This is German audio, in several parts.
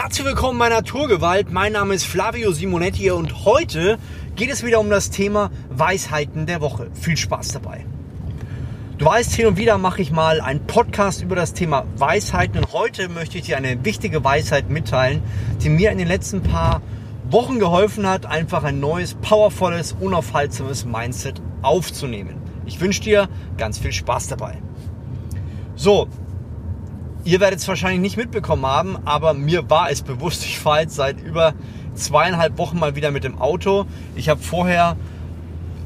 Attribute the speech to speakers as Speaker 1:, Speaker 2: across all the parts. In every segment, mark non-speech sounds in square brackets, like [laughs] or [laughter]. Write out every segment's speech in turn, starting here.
Speaker 1: Herzlich willkommen bei Naturgewalt. Mein Name ist Flavio Simonetti und heute geht es wieder um das Thema Weisheiten der Woche. Viel Spaß dabei. Du weißt, hin und wieder mache ich mal einen Podcast über das Thema Weisheiten und heute möchte ich dir eine wichtige Weisheit mitteilen, die mir in den letzten paar Wochen geholfen hat, einfach ein neues, powervolles, unaufhaltsames Mindset aufzunehmen. Ich wünsche dir ganz viel Spaß dabei. So, Ihr werdet es wahrscheinlich nicht mitbekommen haben, aber mir war es bewusst. Ich fahre jetzt seit über zweieinhalb Wochen mal wieder mit dem Auto. Ich habe vorher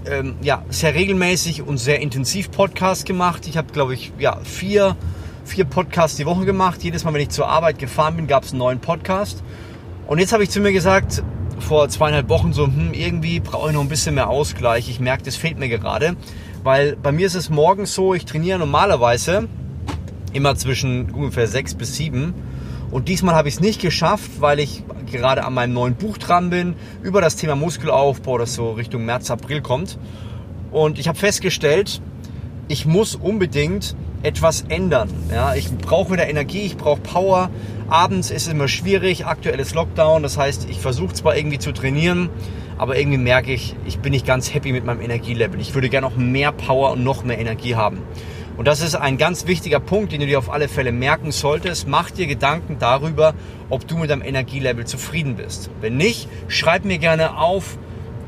Speaker 1: ähm, ja, sehr regelmäßig und sehr intensiv Podcasts gemacht. Ich habe, glaube ich, ja, vier, vier Podcasts die Woche gemacht. Jedes Mal, wenn ich zur Arbeit gefahren bin, gab es einen neuen Podcast. Und jetzt habe ich zu mir gesagt, vor zweieinhalb Wochen so, hm, irgendwie brauche ich noch ein bisschen mehr Ausgleich. Ich merke, das fehlt mir gerade. Weil bei mir ist es morgens so, ich trainiere normalerweise immer zwischen ungefähr sechs bis sieben. Und diesmal habe ich es nicht geschafft, weil ich gerade an meinem neuen Buch dran bin, über das Thema Muskelaufbau, das so Richtung März, April kommt. Und ich habe festgestellt, ich muss unbedingt etwas ändern. Ja, ich brauche wieder Energie, ich brauche Power. Abends ist es immer schwierig, aktuelles Lockdown. Das heißt, ich versuche zwar irgendwie zu trainieren, aber irgendwie merke ich, ich bin nicht ganz happy mit meinem Energielevel. Ich würde gerne noch mehr Power und noch mehr Energie haben. Und das ist ein ganz wichtiger Punkt, den du dir auf alle Fälle merken solltest. Mach dir Gedanken darüber, ob du mit deinem Energielevel zufrieden bist. Wenn nicht, schreib mir gerne auf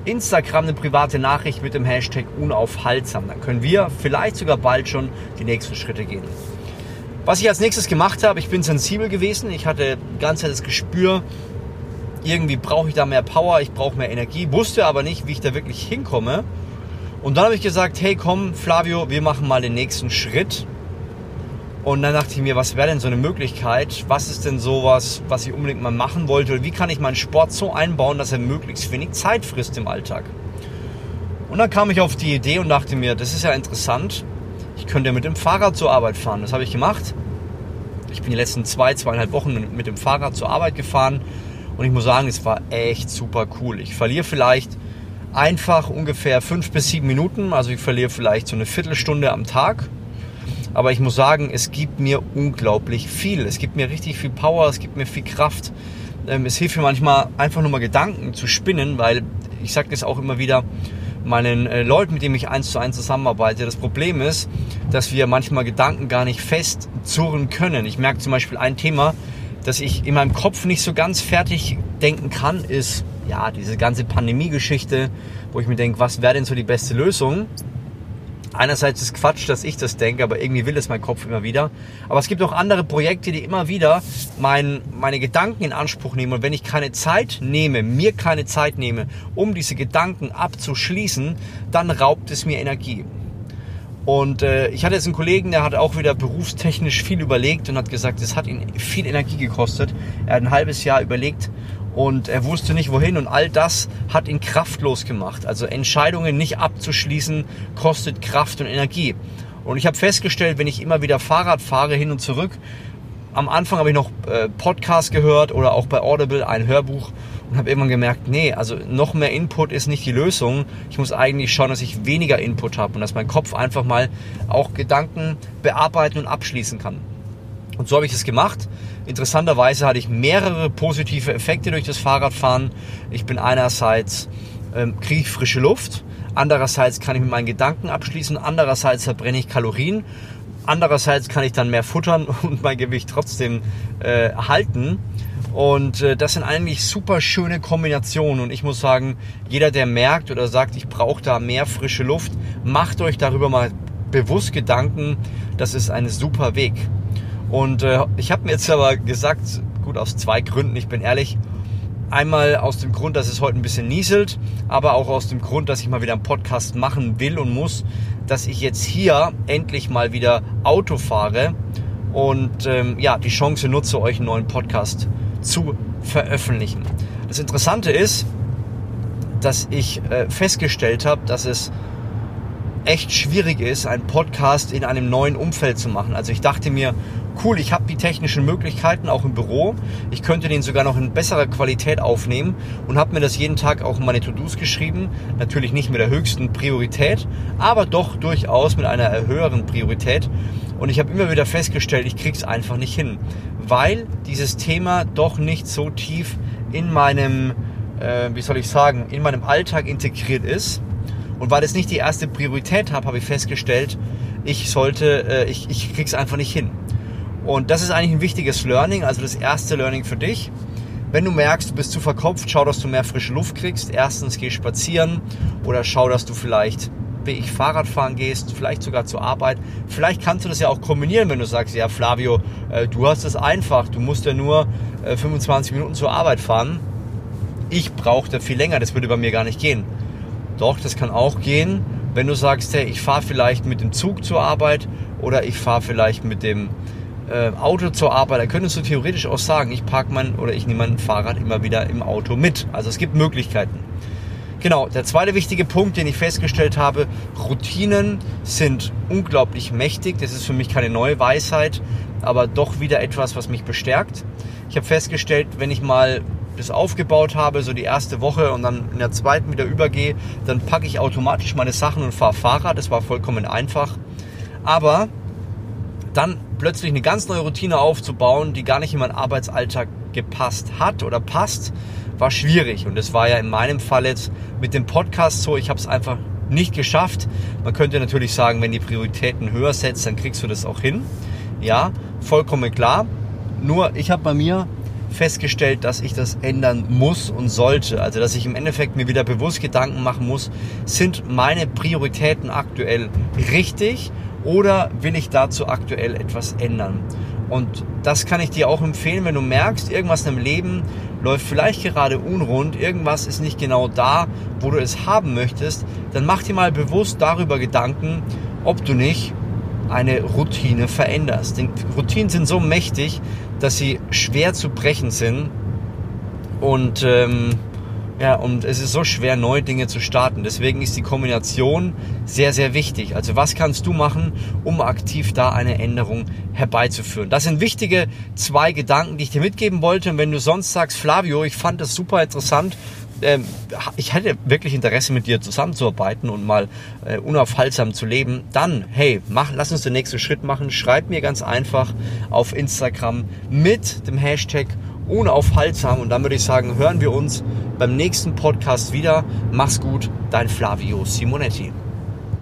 Speaker 1: Instagram eine private Nachricht mit dem Hashtag unaufhaltsam. Dann können wir vielleicht sogar bald schon die nächsten Schritte gehen. Was ich als nächstes gemacht habe, ich bin sensibel gewesen. Ich hatte ganz das Gespür, irgendwie brauche ich da mehr Power, ich brauche mehr Energie, wusste aber nicht, wie ich da wirklich hinkomme. Und dann habe ich gesagt, hey komm Flavio, wir machen mal den nächsten Schritt. Und dann dachte ich mir, was wäre denn so eine Möglichkeit? Was ist denn sowas, was ich unbedingt mal machen wollte? Oder wie kann ich meinen Sport so einbauen, dass er möglichst wenig Zeit frisst im Alltag? Und dann kam ich auf die Idee und dachte mir, das ist ja interessant. Ich könnte mit dem Fahrrad zur Arbeit fahren. Das habe ich gemacht. Ich bin die letzten zwei, zweieinhalb Wochen mit dem Fahrrad zur Arbeit gefahren. Und ich muss sagen, es war echt super cool. Ich verliere vielleicht einfach ungefähr fünf bis sieben Minuten. Also ich verliere vielleicht so eine Viertelstunde am Tag. Aber ich muss sagen, es gibt mir unglaublich viel. Es gibt mir richtig viel Power, es gibt mir viel Kraft. Ähm, es hilft mir manchmal einfach nur mal Gedanken zu spinnen, weil ich sage das auch immer wieder meinen äh, Leuten, mit denen ich eins zu eins zusammenarbeite. Das Problem ist, dass wir manchmal Gedanken gar nicht festzurren können. Ich merke zum Beispiel ein Thema, das ich in meinem Kopf nicht so ganz fertig denken kann, ist ja, diese ganze Pandemie-Geschichte, wo ich mir denke, was wäre denn so die beste Lösung? Einerseits ist Quatsch, dass ich das denke, aber irgendwie will es mein Kopf immer wieder. Aber es gibt auch andere Projekte, die immer wieder mein, meine Gedanken in Anspruch nehmen. Und wenn ich keine Zeit nehme, mir keine Zeit nehme, um diese Gedanken abzuschließen, dann raubt es mir Energie. Und äh, ich hatte jetzt einen Kollegen, der hat auch wieder berufstechnisch viel überlegt und hat gesagt, es hat ihn viel Energie gekostet. Er hat ein halbes Jahr überlegt und er wusste nicht wohin und all das hat ihn kraftlos gemacht. Also Entscheidungen nicht abzuschließen kostet Kraft und Energie. Und ich habe festgestellt, wenn ich immer wieder Fahrrad fahre hin und zurück, am Anfang habe ich noch äh, Podcast gehört oder auch bei Audible ein Hörbuch und habe irgendwann gemerkt, nee, also noch mehr Input ist nicht die Lösung. Ich muss eigentlich schauen, dass ich weniger Input habe und dass mein Kopf einfach mal auch Gedanken bearbeiten und abschließen kann. Und so habe ich es gemacht. Interessanterweise hatte ich mehrere positive Effekte durch das Fahrradfahren. Ich bin einerseits, ähm, kriege ich frische Luft, andererseits kann ich mit meinen Gedanken abschließen, andererseits verbrenne ich Kalorien, andererseits kann ich dann mehr futtern [laughs] und mein Gewicht trotzdem äh, halten. Und äh, das sind eigentlich super schöne Kombinationen. Und ich muss sagen, jeder, der merkt oder sagt, ich brauche da mehr frische Luft, macht euch darüber mal bewusst Gedanken. Das ist ein super Weg. Und äh, ich habe mir jetzt aber gesagt, gut aus zwei Gründen, ich bin ehrlich. Einmal aus dem Grund, dass es heute ein bisschen nieselt, aber auch aus dem Grund, dass ich mal wieder einen Podcast machen will und muss, dass ich jetzt hier endlich mal wieder Auto fahre und ähm, ja, die Chance nutze, euch einen neuen Podcast zu veröffentlichen. Das Interessante ist, dass ich äh, festgestellt habe, dass es echt schwierig ist, einen Podcast in einem neuen Umfeld zu machen. Also ich dachte mir, cool, ich habe die technischen Möglichkeiten auch im Büro. Ich könnte den sogar noch in besserer Qualität aufnehmen und habe mir das jeden Tag auch in meine To-Dos geschrieben. Natürlich nicht mit der höchsten Priorität, aber doch durchaus mit einer höheren Priorität. Und ich habe immer wieder festgestellt, ich krieg's einfach nicht hin, weil dieses Thema doch nicht so tief in meinem, äh, wie soll ich sagen, in meinem Alltag integriert ist. Und weil es nicht die erste Priorität habe, habe ich festgestellt, ich sollte, äh, ich, ich krieg's einfach nicht hin. Und das ist eigentlich ein wichtiges Learning, also das erste Learning für dich. Wenn du merkst, du bist zu verkopft, schau, dass du mehr frische Luft kriegst. Erstens geh spazieren oder schau, dass du vielleicht wie ich Fahrrad fahren gehst, vielleicht sogar zur Arbeit. Vielleicht kannst du das ja auch kombinieren, wenn du sagst, ja Flavio, äh, du hast es einfach, du musst ja nur äh, 25 Minuten zur Arbeit fahren. Ich brauche da viel länger, das würde bei mir gar nicht gehen. Doch, das kann auch gehen, wenn du sagst, hey, ich fahre vielleicht mit dem Zug zur Arbeit oder ich fahre vielleicht mit dem äh, Auto zur Arbeit, dann könntest du theoretisch auch sagen, ich parke mein oder ich nehme mein Fahrrad immer wieder im Auto mit. Also es gibt Möglichkeiten. Genau, der zweite wichtige Punkt, den ich festgestellt habe, Routinen sind unglaublich mächtig. Das ist für mich keine neue Weisheit, aber doch wieder etwas, was mich bestärkt. Ich habe festgestellt, wenn ich mal das aufgebaut habe, so die erste Woche und dann in der zweiten wieder übergehe, dann packe ich automatisch meine Sachen und fahre Fahrrad. Das war vollkommen einfach. Aber dann plötzlich eine ganz neue Routine aufzubauen, die gar nicht in meinen Arbeitsalltag gepasst hat oder passt, war schwierig. Und das war ja in meinem Fall jetzt mit dem Podcast so, ich habe es einfach nicht geschafft. Man könnte natürlich sagen, wenn die Prioritäten höher setzt, dann kriegst du das auch hin. Ja, vollkommen klar. Nur ich habe bei mir festgestellt, dass ich das ändern muss und sollte. Also dass ich im Endeffekt mir wieder bewusst Gedanken machen muss, sind meine Prioritäten aktuell richtig oder will ich dazu aktuell etwas ändern? Und das kann ich dir auch empfehlen, wenn du merkst, irgendwas im Leben läuft vielleicht gerade unrund, irgendwas ist nicht genau da, wo du es haben möchtest, dann mach dir mal bewusst darüber Gedanken, ob du nicht eine Routine veränderst. Denn Routinen sind so mächtig, dass sie schwer zu brechen sind und ähm, ja, und es ist so schwer, neue Dinge zu starten. Deswegen ist die Kombination sehr, sehr wichtig. Also was kannst du machen, um aktiv da eine Änderung herbeizuführen? Das sind wichtige zwei Gedanken, die ich dir mitgeben wollte. Und wenn du sonst sagst, Flavio, ich fand das super interessant, ähm, ich hätte wirklich Interesse mit dir zusammenzuarbeiten und mal äh, unaufhaltsam zu leben, dann, hey, mach, lass uns den nächsten Schritt machen. Schreib mir ganz einfach auf Instagram mit dem Hashtag unaufhaltsam. Und dann würde ich sagen, hören wir uns beim nächsten Podcast wieder. Mach's gut, dein Flavio Simonetti.